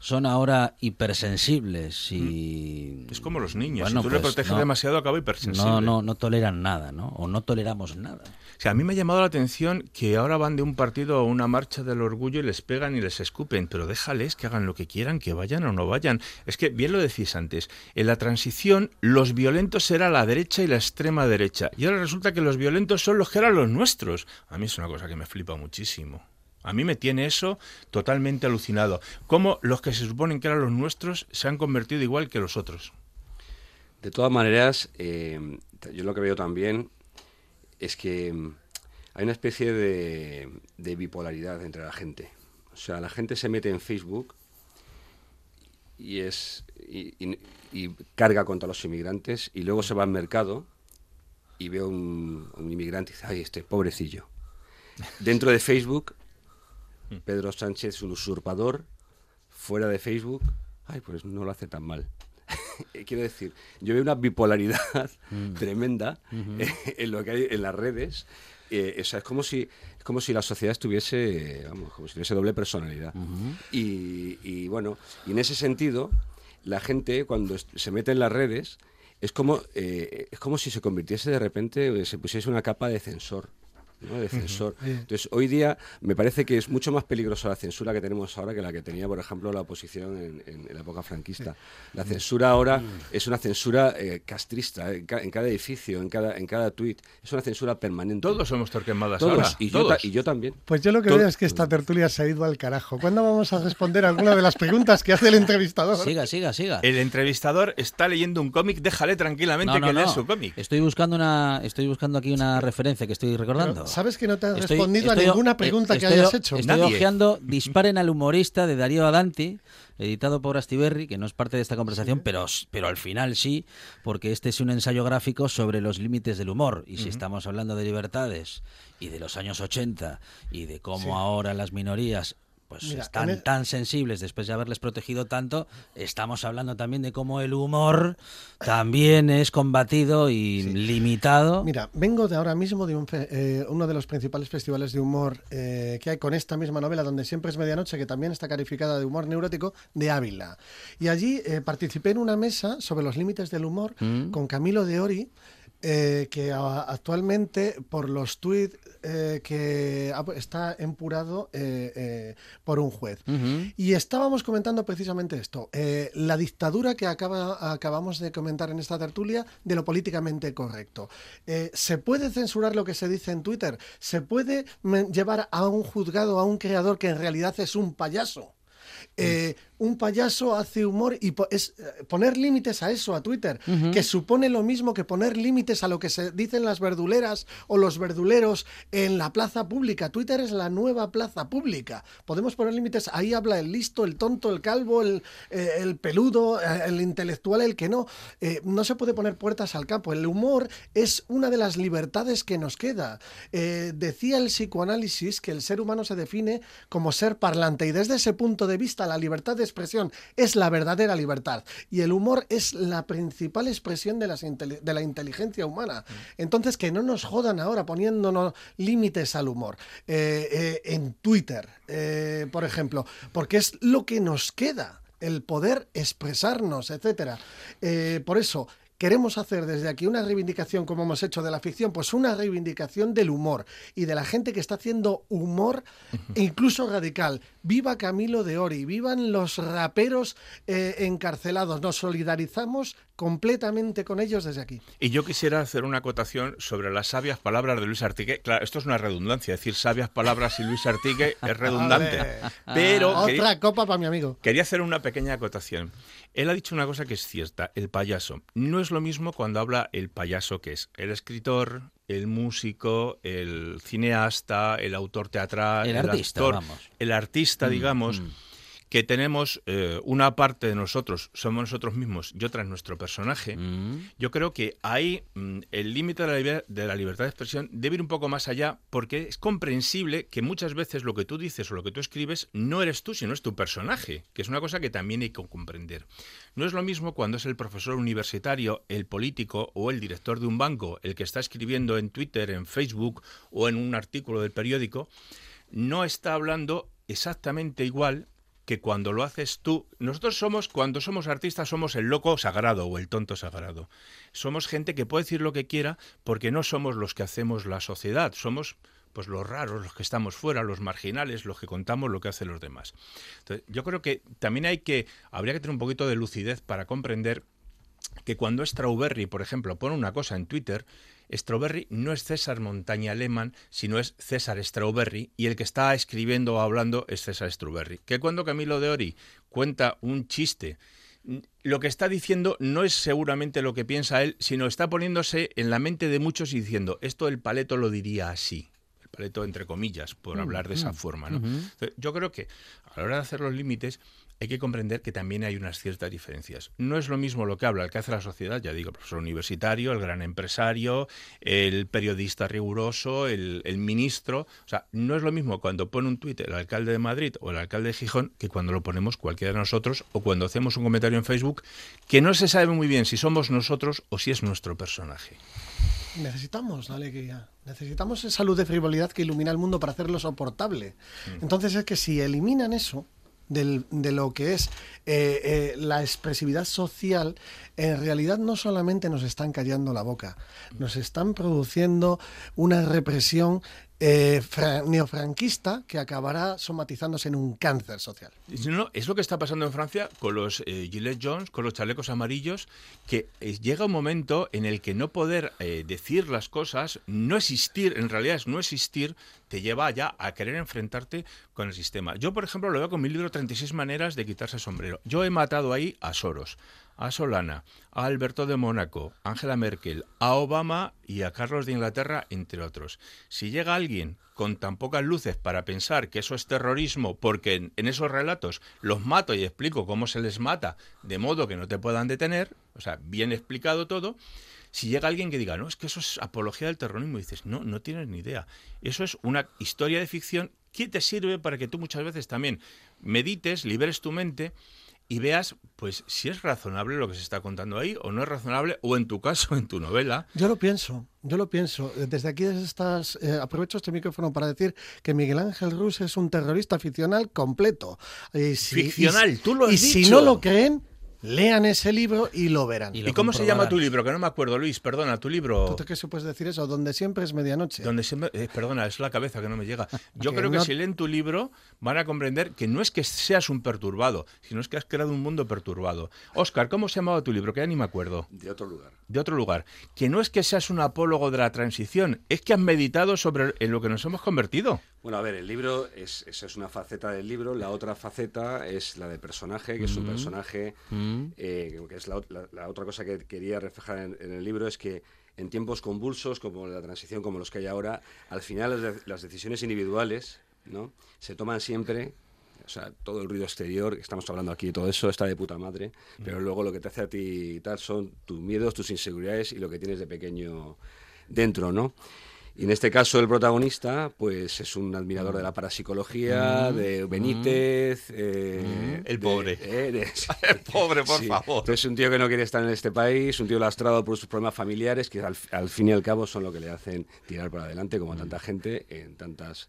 son ahora hipersensibles y...
Es como los niños, si tú le pues proteges demasiado acaba hipersensible.
No, no, no toleran nada, ¿no? O no toleramos nada.
O sea, a mí me ha llamado la atención que ahora van de un partido a una marcha del orgullo y les pegan y les escupen, pero déjales que hagan lo que quieran, que vayan o no vayan. Es que, bien lo decís antes, en la transición los violentos eran la derecha y la extrema derecha, y ahora resulta que los violentos son los que eran los nuestros. A mí es una cosa que me flipa muchísimo. A mí me tiene eso totalmente alucinado. Cómo los que se suponen que eran los nuestros se han convertido igual que los otros.
De todas maneras, eh, yo lo que veo también es que mm, hay una especie de, bipolaridad entre la gente. O sea, la gente se mete en Facebook y es y, carga contra los inmigrantes y luego se va al mercado y ve un, un inmigrante y dice, ay, este pobrecillo. Dentro de Facebook, Pedro Sánchez es un usurpador. Fuera de Facebook, ay, pues no lo hace tan mal. quiero decir, yo veo una bipolaridad mm. tremenda en lo que hay en las redes. Eh, es como si es como si la sociedad estuviese, vamos, como si tuviese doble personalidad. y, bueno, y en ese sentido, la gente cuando se mete en las redes es como eh, es como si se convirtiese de repente, se pusiese una capa de censor. ¿No? de censor. Entonces, hoy día me parece que es mucho más peligrosa la censura que tenemos ahora que la que tenía, por ejemplo, la oposición en, la época franquista. La censura ahora mm. es una censura eh, castrista, eh, en, cada edificio, en cada, en cada tuit. Es una censura permanente.
Todos somos torquemadas
Todos,
ahora.
Y, Yo y yo también.
Pues yo lo que veo es que esta tertulia se ha ido al carajo. ¿Cuándo vamos a responder alguna de las preguntas que hace el entrevistador?
Siga, siga, siga.
El entrevistador está leyendo un cómic, déjale tranquilamente que lea su cómic.
Estoy buscando, una, estoy buscando aquí una referencia que estoy recordando.
¿Sabes que no te has respondido a ninguna pregunta que hayas hecho?
Estoy ojeando Disparen al humorista de Darío Adanti, editado por Astiberri, que no es parte de esta conversación, pero, pero al final sí, porque este es un ensayo gráfico sobre los límites del humor. Y si estamos hablando de libertades y de los años 80 y de cómo ahora las minorías pues están tan sensibles después de haberles protegido tanto, estamos hablando también de cómo el humor también es combatido y limitado.
Mira, vengo de ahora mismo de eh, uno de los principales festivales de humor eh, que hay con esta misma novela, donde siempre es medianoche, que también está calificada de humor neurótico, de Ávila. Y allí eh, participé en una mesa sobre los límites del humor mm. con Camilo de Ori, eh, que actualmente por los tweets eh, que está empurado eh, por un juez. Y estábamos comentando precisamente esto, la dictadura que acaba, acabamos de comentar en esta tertulia de lo políticamente correcto. ¿Se puede censurar lo que se dice en Twitter? ¿Se puede llevar a un juzgado a un creador que en realidad es un payaso? Un payaso hace humor y es eh, poner límites a eso, a Twitter, que supone lo mismo que poner límites a lo que se dicen las verduleras o los verduleros en la plaza pública. Twitter es la nueva plaza pública. Podemos poner límites, ahí habla el listo, el tonto, el calvo, el, eh, peludo, eh, el intelectual, el que no. no se puede poner puertas al campo. El humor es una de las libertades que nos queda. decía el psicoanálisis que el ser humano se define como ser parlante y desde ese punto de vista la libertad es expresión es la verdadera libertad y el humor es la principal expresión de, de la inteligencia humana. Entonces, que no nos jodan ahora poniéndonos límites al humor. Eh, eh, en Twitter, eh, por ejemplo, porque es lo que nos queda el poder expresarnos, etcétera. por eso, queremos hacer desde aquí una reivindicación, como hemos hecho de la ficción, pues una reivindicación del humor y de la gente que está haciendo humor, incluso radical. Viva Camilo de Ori, vivan los raperos eh, encarcelados. Nos solidarizamos completamente con ellos desde aquí.
Y yo quisiera hacer una acotación sobre las sabias palabras de Luis Artigue. Claro, esto es una redundancia, decir sabias palabras y Luis Artigue es redundante. pero
otra copa para mi amigo.
Quería hacer una pequeña acotación. Él ha dicho una cosa que es cierta, el payaso. No es lo mismo cuando habla el payaso que es el escritor, el músico, el cineasta, el autor teatral,
el, artista,
actor, el artista, mm, digamos. Mm que tenemos eh, una parte de nosotros, somos nosotros mismos y otra es nuestro personaje, mm. yo creo que ahí mm, el límite de, de, la libertad de expresión debe ir un poco más allá porque es comprensible que muchas veces lo que tú dices o lo que tú escribes no eres tú, sino es tu personaje, que es una cosa que también hay que comprender. No es lo mismo cuando es el profesor universitario, el político o el director de un banco el que está escribiendo en Twitter, en Facebook o en un artículo del periódico, no está hablando exactamente igual que cuando lo haces tú, nosotros somos, cuando somos artistas, somos el loco sagrado o el tonto sagrado. Somos gente que puede decir lo que quiera porque no somos los que hacemos la sociedad, somos pues los raros, los que estamos fuera, los marginales, los que contamos lo que hacen los demás. Yo creo que también hay que, habría que tener un poquito de lucidez para comprender que cuando Strawberry, por ejemplo, pone una cosa en Twitter, Strawberry no es César Montaña Lehmann, sino es César Strawberry, y el que está escribiendo o hablando es César Strawberry. Que cuando Camilo de Ori cuenta un chiste, lo que está diciendo no es seguramente lo que piensa él, sino está poniéndose en la mente de muchos y diciendo, esto el paleto lo diría así. El paleto entre comillas, por mm, hablar de esa mm, forma. ¿no? Yo creo que a la hora de hacer los límites hay que comprender que también hay unas ciertas diferencias. No es lo mismo lo que habla el que hace la sociedad, ya digo, el profesor universitario, el gran empresario, el periodista riguroso, el, ministro. O sea, no es lo mismo cuando pone un tuit el alcalde de Madrid o el alcalde de Gijón que cuando lo ponemos cualquiera de nosotros o cuando hacemos un comentario en Facebook que no se sabe muy bien si somos nosotros o si es nuestro personaje.
Necesitamos la alegría, necesitamos esa luz de frivolidad que ilumina el mundo para hacerlo soportable. Mm. Entonces es que si eliminan eso, de lo que es eh, eh, la expresividad social, en realidad no solamente nos están callando la boca, nos están produciendo una represión eh, neofranquista que acabará somatizándose en un cáncer social.
Es lo que está pasando en Francia con los eh, Gilles Jones, con los chalecos amarillos, que eh, llega un momento en el que no poder decir las cosas, no existir, en realidad es no existir, te lleva ya a querer enfrentarte con el sistema. Yo, por ejemplo, lo veo con mi libro 36 maneras de quitarse el sombrero. Yo he matado ahí a Soros a Solana, a Alberto de Mónaco, Angela Merkel, a Obama y a Carlos de Inglaterra, entre otros. Si llega alguien con tan pocas luces para pensar que eso es terrorismo, porque en, esos relatos los mato y explico cómo se les mata, de modo que no te puedan detener, o sea, bien explicado todo, si llega alguien que diga, no, es que eso es apología del terrorismo, dices, no, no tienes ni idea. Eso es una historia de ficción que te sirve para que tú muchas veces también medites, liberes tu mente y veas pues si es razonable lo que se está contando ahí o no es razonable o en tu caso en tu novela.
Yo lo pienso yo lo pienso. Desde aquí desde estas eh, aprovecho este micrófono para decir que Miguel Ángel Rus es un terrorista ficcional completo.
Ficcional tú lo has
y si no lo creen Lean ese libro y lo verán.
¿Y, cómo se llama tu libro? Que no me acuerdo, Luis, perdona, tu libro.
¿Tú qué se puedes decir eso? Donde siempre es medianoche.
Donde siempre, eh, perdona, es la cabeza que no me llega. Yo creo que si leen tu libro van a comprender que no es que seas un perturbado, sino es que has creado un mundo perturbado. Oscar, ¿cómo se llamaba tu libro? Que ya ni me acuerdo.
De otro lugar.
De otro lugar. Que no es que seas un apólogo de la transición, es que has meditado sobre en lo que nos hemos convertido.
Bueno, a ver, el libro, es, esa es una faceta del libro, la otra faceta es la del personaje, que es un mm. personaje, Eh, que es la, otra cosa que quería reflejar en, el libro, es que en tiempos convulsos como la transición, como los que hay ahora, al final las, decisiones individuales ¿no? se toman siempre o sea, todo el ruido exterior, que estamos hablando aquí, todo eso está de puta madre, pero luego lo que te hace a ti y tal son tus miedos, tus inseguridades y lo que tienes de pequeño dentro, ¿no? Y en este caso el protagonista, pues es un admirador de la parapsicología,
Mm.
de Benítez, eh,
El
de-
pobre.
eh, de-
El pobre, por
Sí.
favor.
Entonces un tío que no quiere estar en este país, un tío lastrado por sus problemas familiares, que al, al fin y al cabo son lo que le hacen tirar para adelante, como a tanta gente en tantas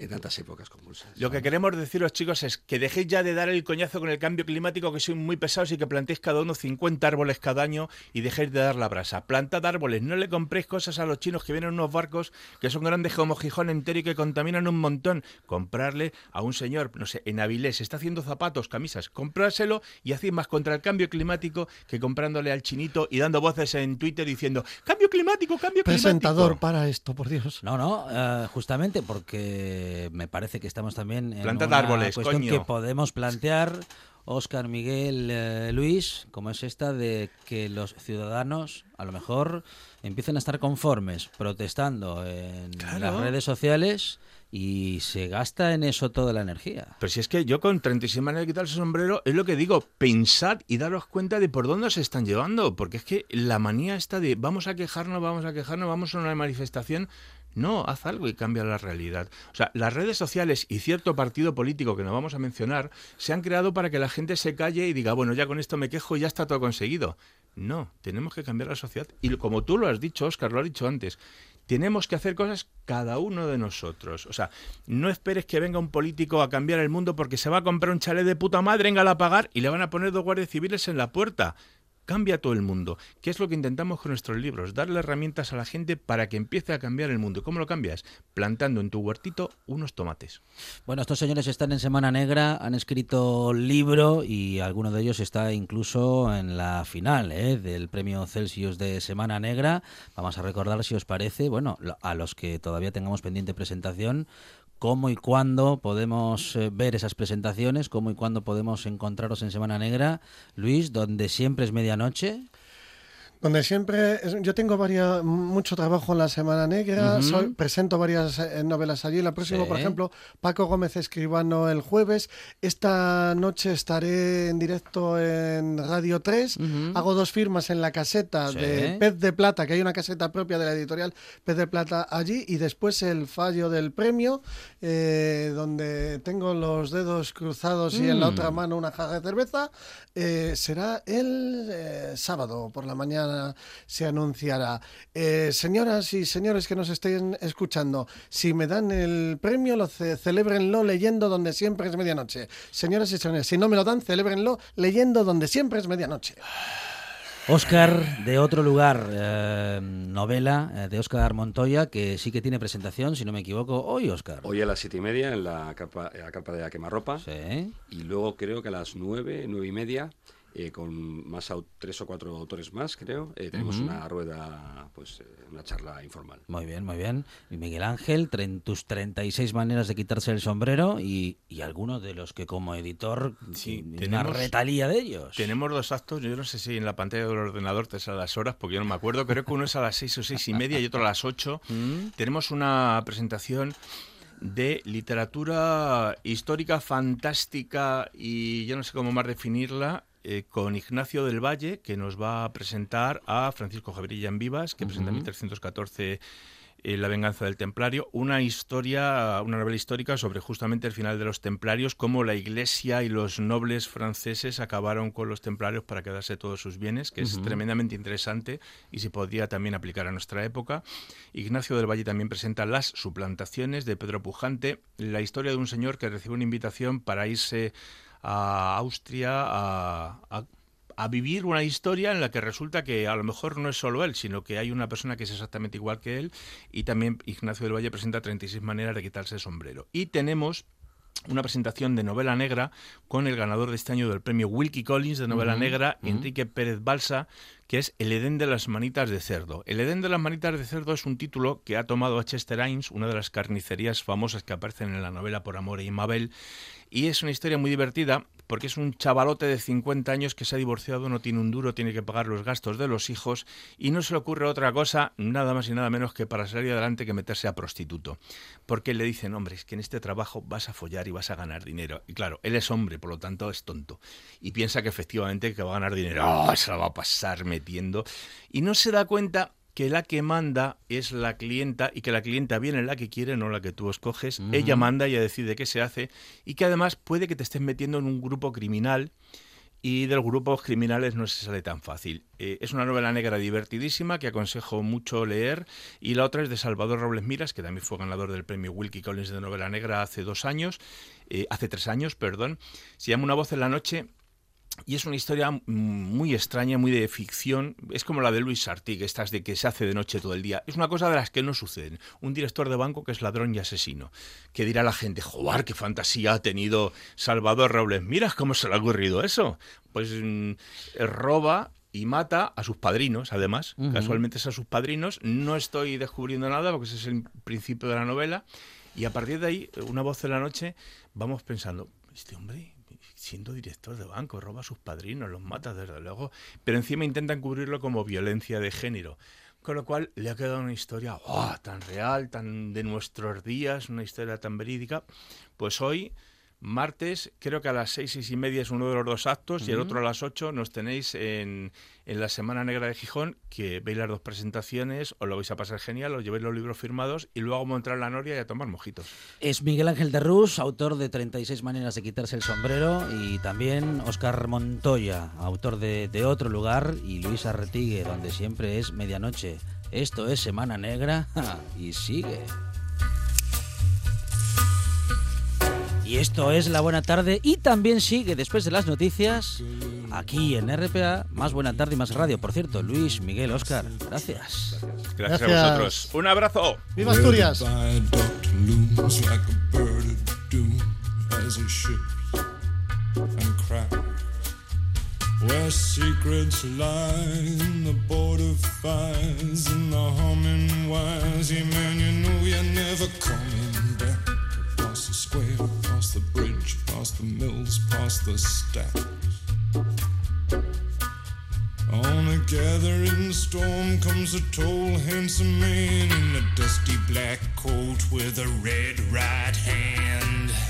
en tantas épocas convulsas.
Lo que queremos deciros, chicos, es que dejéis ya de dar el coñazo con el cambio climático, que sois muy pesados y que plantéis cada uno 50 árboles cada año y dejéis de dar la brasa. Plantad árboles, no le compréis cosas a los chinos que vienen en unos barcos que son grandes como Gijón entero y que contaminan un montón. Comprarle a un señor, no sé, en Avilés, está haciendo zapatos, camisas, comprárselo y hacéis más contra el cambio climático que comprándole al chinito y dando voces en Twitter diciendo cambio climático, cambio
Presentador
climático.
para esto, por Dios.
No, no, eh, justamente porque me parece que estamos también en
Plantad
una
árboles,
cuestión
coño.
que podemos plantear, Óscar, Miguel, eh, Luis, como es esta de que los ciudadanos a lo mejor empiecen a estar conformes protestando en
Claro.
las redes sociales y se gasta en eso toda la energía.
Pero si es que yo con 36 maneras de quitarse el sombrero, es lo que digo, pensad y daros cuenta de por dónde se están llevando, porque es que la manía está de vamos a quejarnos, vamos a quejarnos, vamos a una manifestación. No, haz algo y cambia la realidad. O sea, las redes sociales y cierto partido político que no vamos a mencionar se han creado para que la gente se calle y diga, bueno, ya con esto me quejo y ya está todo conseguido. No, tenemos que cambiar la sociedad. Y como tú lo has dicho, Oscar, lo has dicho antes, tenemos que hacer cosas cada uno de nosotros. O sea, no esperes que venga un político a cambiar el mundo porque se va a comprar un chalet de puta madre, venga a pagar y le van a poner dos guardias civiles en la puerta. Cambia todo el mundo. ¿Qué es lo que intentamos con nuestros libros? Darle herramientas a la gente para que empiece a cambiar el mundo. ¿Cómo lo cambias? Plantando en tu huertito unos tomates.
Bueno, estos señores están en Semana Negra, han escrito libro y alguno de ellos está incluso en la final ¿eh? del premio Celsius de Semana Negra. Vamos a recordar, si os parece, bueno, a los que todavía tengamos pendiente presentación, cómo y cuándo podemos eh, ver esas presentaciones, cómo y cuándo podemos encontraros en Semana Negra. Luis, donde siempre es medianoche.
Donde siempre, yo tengo varias, mucho trabajo en la Semana Negra, soy- presento varias eh, novelas allí. La próxima,
Sí.
por ejemplo, Paco Gómez Escribano el jueves. Esta noche estaré en directo en Radio 3. Hago dos firmas en la caseta
Sí.
de Pez de Plata, que hay una caseta propia de la editorial Pez de Plata allí. Y después el fallo del premio, eh, donde tengo los dedos cruzados y en la
Mm.
otra mano una jarra de cerveza. eh, será el eh, sábado por la mañana se anunciará. Eh, señoras y señores que nos estén escuchando, si me dan el premio, lo ce- celébrenlo leyendo donde siempre es medianoche. Señoras y señores, si no me lo dan, celébrenlo leyendo donde siempre es medianoche.
Oscar de otro lugar, eh, novela eh, de Oscar Montoya, que sí que tiene presentación, si no me equivoco, hoy, Oscar.
Hoy a las siete y media en la carpa, en la carpa de la quemarropa.
Sí.
Y luego creo que a las nueve, nueve y media, eh, con más tres o cuatro autores más, creo, eh, tenemos una rueda, pues eh, una charla informal.
Muy bien, muy bien. Y Miguel Ángel, tus 36 maneras de quitarse el sombrero y, y algunos de los que como editor,
Sí,
una
tenemos-
retalía de ellos.
Tenemos dos actos, yo no sé si en la pantalla del ordenador te salen las horas, porque yo no me acuerdo, creo que uno es a las seis o seis y media y otro a las ocho.
Mm.
Tenemos una presentación de literatura histórica fantástica y yo no sé cómo más definirla, eh, con Ignacio del Valle, que nos va a presentar a Francisco Javier en Vivas, que presenta en
Ujú.
1314 eh, La venganza del templario, una historia, una novela histórica sobre justamente el final de los templarios, cómo la iglesia y los nobles franceses acabaron con los templarios para quedarse todos sus bienes, que es tremendamente interesante y se podría también aplicar a nuestra época. Ignacio del Valle también presenta Las suplantaciones de Pedro Pujante, la historia de un señor que recibe una invitación para irse a Austria a, a- a vivir una historia en la que resulta que a lo mejor no es solo él, sino que hay una persona que es exactamente igual que él y también Ignacio del Valle presenta 36 maneras de quitarse el sombrero. Y tenemos una presentación de novela negra con el ganador de este año del premio Wilkie Collins de novela negra. Enrique Pérez Balsa, que es El Edén de las manitas de cerdo. El Edén de las manitas de cerdo es un título que ha tomado a Chester Ains, una de las carnicerías famosas que aparecen en la novela Por Amor y Mabel, y es una historia muy divertida porque es un chavalote de 50 años que se ha divorciado, no tiene un duro, tiene que pagar los gastos de los hijos y no se le ocurre otra cosa, nada más y nada menos que para salir adelante que meterse a prostituto. Porque le dicen, hombre, es que en este trabajo vas a follar y vas a ganar dinero. Y claro, él es hombre, por lo tanto es tonto. Y piensa que efectivamente que va a ganar dinero, ¡ah, se la va a pasar metiendo. Y no se da cuenta que la que manda es la clienta y que la clienta viene la que quiere, no la que tú escoges. Ella manda, ella decide qué se hace y que además puede que te estés metiendo en un grupo criminal y del grupo criminales no se sale tan fácil. Eh, es una novela negra divertidísima que aconsejo mucho leer y la otra es de Salvador Robles Miras, que también fue ganador del premio Wilkie Collins de novela negra hace dos años, eh, hace tres años, perdón. Se llama Una voz en la noche y es una historia muy extraña, muy de ficción. Es como la de Luis Sartig, estas de que se hace de noche todo el día. Es una cosa de las que no suceden. Un director de banco que es ladrón y asesino. Que dirá la gente, joder, qué fantasía ha tenido Salvador Robles. Mira cómo se le ha ocurrido eso. Pues mm, roba y mata a sus padrinos, además. Casualmente es a sus padrinos. No estoy descubriendo nada porque ese es el principio de la novela. Y a partir de ahí, una voz en la noche, vamos pensando, este hombre siendo director de banco, roba a sus padrinos, los mata desde luego, pero encima intentan cubrirlo como violencia de género. Con lo cual le ha quedado una historia tan real, tan de nuestros días, una historia tan verídica. Pues hoy Martes, creo que a las seis, seis y media es uno de los dos actos y el otro a las ocho nos tenéis en, en, la Semana Negra de Gijón, que veis las dos presentaciones, os lo vais a pasar genial, os llevéis los libros firmados y luego vamos a entrar en la Noria y a tomar mojitos.
Es Miguel Ángel de Rus, autor de 36 maneras de quitarse el sombrero y también Oscar Montoya, autor de, de Otro Lugar y Luis Arretigue, donde siempre es medianoche. Esto es Semana Negra y sigue. Y esto es La Buena Tarde y también sigue después de las noticias aquí en RPA, más Buena Tarde y más Radio. Por cierto, Luis, Miguel, Oscar, gracias.
Gracias, a vosotros. Un abrazo.
¡Viva Asturias!
Where secrets lie in the border fires and the humming wires. Yeah, man, you know you're never coming back. Across the square, across the bridge, past the mills, past the stacks. On a gathering storm comes a tall, handsome man in a dusty black coat with a red right hand.